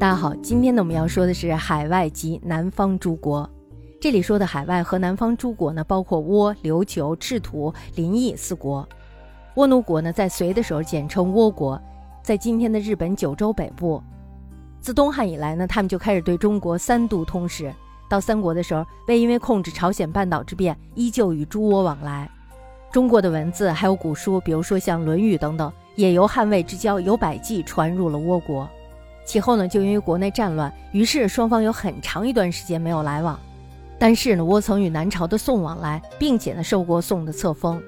大家好，今天呢我们要说的是海外及南方诸国。这里说的海外和南方诸国呢，包括倭、琉球、赤土、临邑四国。倭奴国呢，在隋的时候简称倭国，在今天的日本九州北部。自东汉以来呢，他们就开始对中国三度通使。到三国的时候，为因为控制朝鲜半岛之变，依旧与诸倭往来。中国的文字还有古书，比如说像《论语》等等，也由汉魏之交由百济传入了倭国。其后呢，就因为国内战乱，于是双方有很长一段时间没有来往。但是呢，倭曾与南朝的宋往来，并且呢受过宋的册封。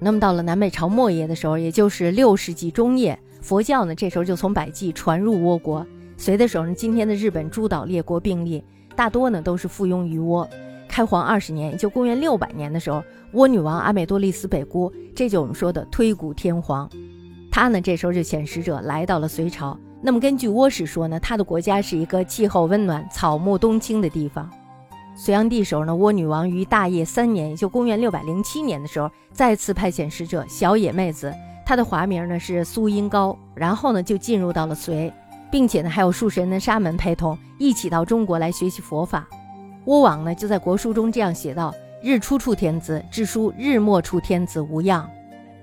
那么到了南北朝末叶的时候，也就是六世纪中叶，佛教呢这时候就从百济传入倭国。隋的时候呢，今天的日本诸岛列国并立，大多呢都是附庸于倭。开皇二十年，也就公元六百年的时候，倭女王阿美多丽斯北姑，这就我们说的推古天皇，她呢这时候就遣使者来到了隋朝。那么根据倭史说呢，他的国家是一个气候温暖、草木冬青的地方。隋炀帝时候呢，倭女王于大业三年，也就公元六百零七年的时候，再次派遣使者小野妹子，她的华名呢是苏音高，然后呢就进入到了隋，并且呢还有数十人的沙门陪同，一起到中国来学习佛法。倭王呢就在国书中这样写道：“日出处天子，至书日没处天子无恙。”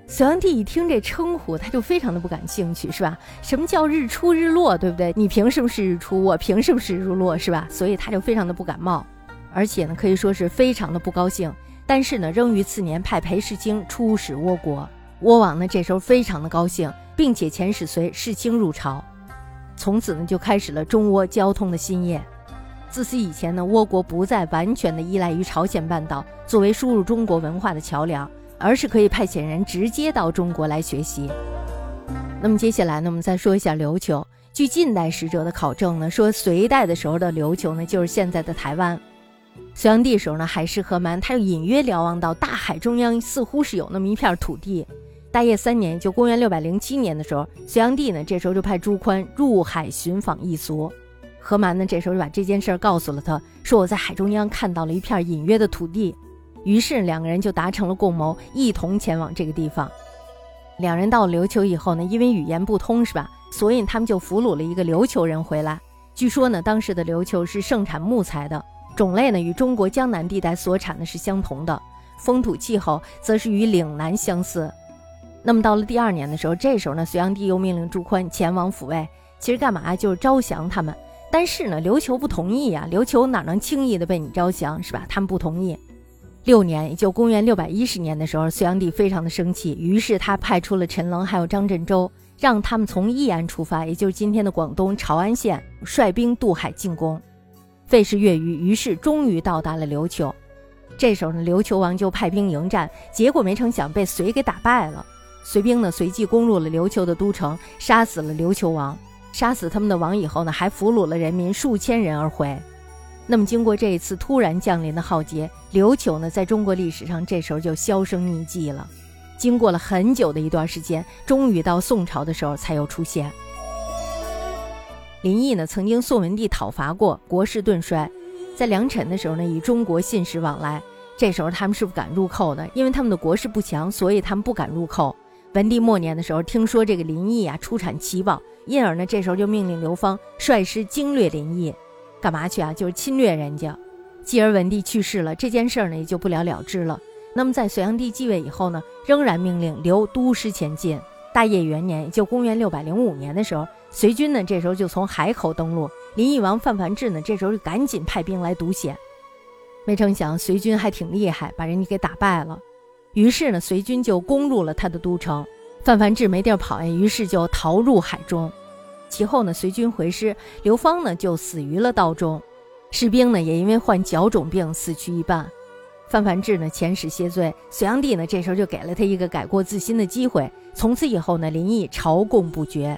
隋炀帝一听这称呼，他就非常的不感兴趣，是吧？什么叫日出日落，对不对？你凭什么是日出？我凭什么是日落，是吧？所以他就非常的不感冒，而且呢，可以说是非常的不高兴。但是呢，仍于次年派裴世清出使倭国。倭王呢，这时候非常的高兴，并且遣使随世清入朝。从此呢，就开始了中倭交通的新业。自此以前呢，倭国不再完全的依赖于朝鲜半岛作为输入中国文化的桥梁。而是可以派遣人直接到中国来学习。那么接下来呢，我们再说一下琉球。据近代使者的考证呢，说隋代的时候的琉球呢，就是现在的台湾。隋炀帝时候呢，海誓河蛮，他又隐约瞭望到大海中央似乎是有那么一片土地。大业三年，就公元六百零七年的时候，隋炀帝呢，这时候就派朱宽入海寻访一族。河蛮呢，这时候就把这件事告诉了他，说我在海中央看到了一片隐约的土地。于是两个人就达成了共谋，一同前往这个地方。两人到了琉球以后呢，因为语言不通，是吧？所以他们就俘虏了一个琉球人回来。据说呢，当时的琉球是盛产木材的，种类呢与中国江南地带所产的是相同的，风土气候则是与岭南相似。那么到了第二年的时候，这时候呢，隋炀帝又命令朱宽前往抚慰，其实干嘛就是招降他们。但是呢，琉球不同意呀，琉球哪能轻易的被你招降，是吧？他们不同意。六年，也就公元六百一十年的时候，隋炀帝非常的生气，于是他派出了陈棱还有张振周，让他们从义安出发，也就是今天的广东潮安县，率兵渡海进攻。费时月余，于是终于到达了琉球。这时候呢，琉球王就派兵迎战，结果没成想被隋给打败了。隋兵呢随即攻入了琉球的都城，杀死了琉球王，杀死他们的王以后呢，还俘虏了人民数千人而回。那么，经过这一次突然降临的浩劫，琉球呢，在中国历史上这时候就销声匿迹了。经过了很久的一段时间，终于到宋朝的时候才又出现。林毅呢，曾经宋文帝讨伐过，国势顿衰。在梁辰的时候呢，与中国信使往来，这时候他们是不敢入寇的，因为他们的国势不强，所以他们不敢入寇。文帝末年的时候，听说这个林毅啊出产奇宝，因而呢，这时候就命令刘芳率师经略林毅。干嘛去啊？就是侵略人家。继而文帝去世了，这件事儿呢也就不了了之了。那么在隋炀帝继位以后呢，仍然命令留都师前进。大业元年，也就公元六百零五年的时候，隋军呢这时候就从海口登陆，林义王范繁志呢这时候就赶紧派兵来堵险。没成想隋军还挺厉害，把人家给打败了。于是呢，隋军就攻入了他的都城，范繁志没地儿跑呀，于是就逃入海中。其后呢，随军回师，刘芳呢就死于了道中，士兵呢也因为患脚肿病死去一半。范繁志呢遣使谢罪，隋炀帝呢这时候就给了他一个改过自新的机会。从此以后呢，林毅朝贡不绝。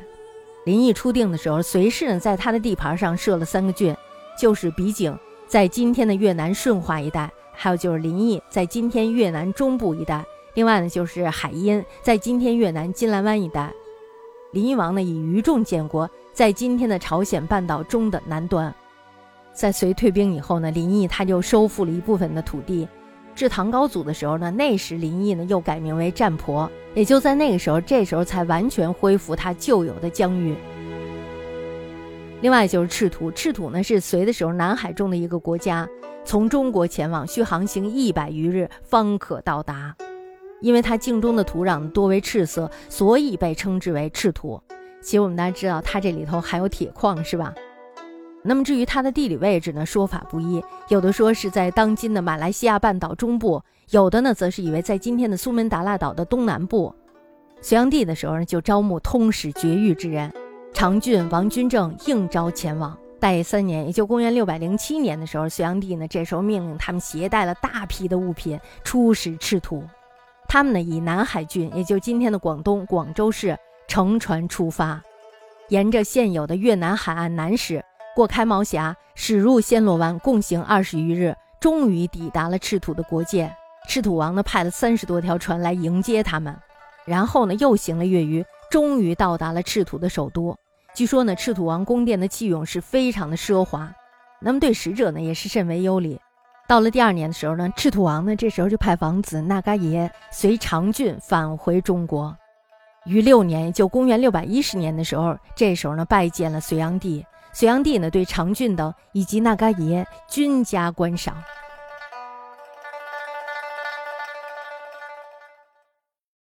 林毅初定的时候，隋氏呢在他的地盘上设了三个郡，就是比景，在今天的越南顺化一带；还有就是林邑，在今天越南中部一带；另外呢就是海阴，在今天越南金兰湾一带。林邑王呢，以余众建国，在今天的朝鲜半岛中的南端。在隋退兵以后呢，林邑他就收复了一部分的土地。至唐高祖的时候呢，那时林邑呢又改名为占婆，也就在那个时候，这时候才完全恢复他旧有的疆域。另外就是赤土，赤土呢是隋的时候南海中的一个国家，从中国前往需航行一百余日方可到达。因为它境中的土壤多为赤色，所以被称之为赤土。其实我们大家知道，它这里头含有铁矿，是吧？那么至于它的地理位置呢，说法不一，有的说是在当今的马来西亚半岛中部，有的呢则是以为在今天的苏门答腊岛的东南部。隋炀帝的时候呢，就招募通史绝域之人，长郡王君正应召前往。代三年，也就公元六百零七年的时候，隋炀帝呢这时候命令他们携带了大批的物品出使赤土。他们呢以南海郡，也就今天的广东广州市，乘船出发，沿着现有的越南海岸南驶。过开毛峡，驶入暹罗湾，共行二十余日，终于抵达了赤土的国界。赤土王呢，派了三十多条船来迎接他们，然后呢，又行了月余，终于到达了赤土的首都。据说呢，赤土王宫殿的器用是非常的奢华，那么对使者呢，也是甚为优礼。到了第二年的时候呢，赤兔王呢，这时候就派王子那嘎爷随长郡返回中国。于六年，就公元六百一十年的时候，这时候呢，拜见了隋炀帝。隋炀帝呢，对长郡等以及那嘎爷均加观赏。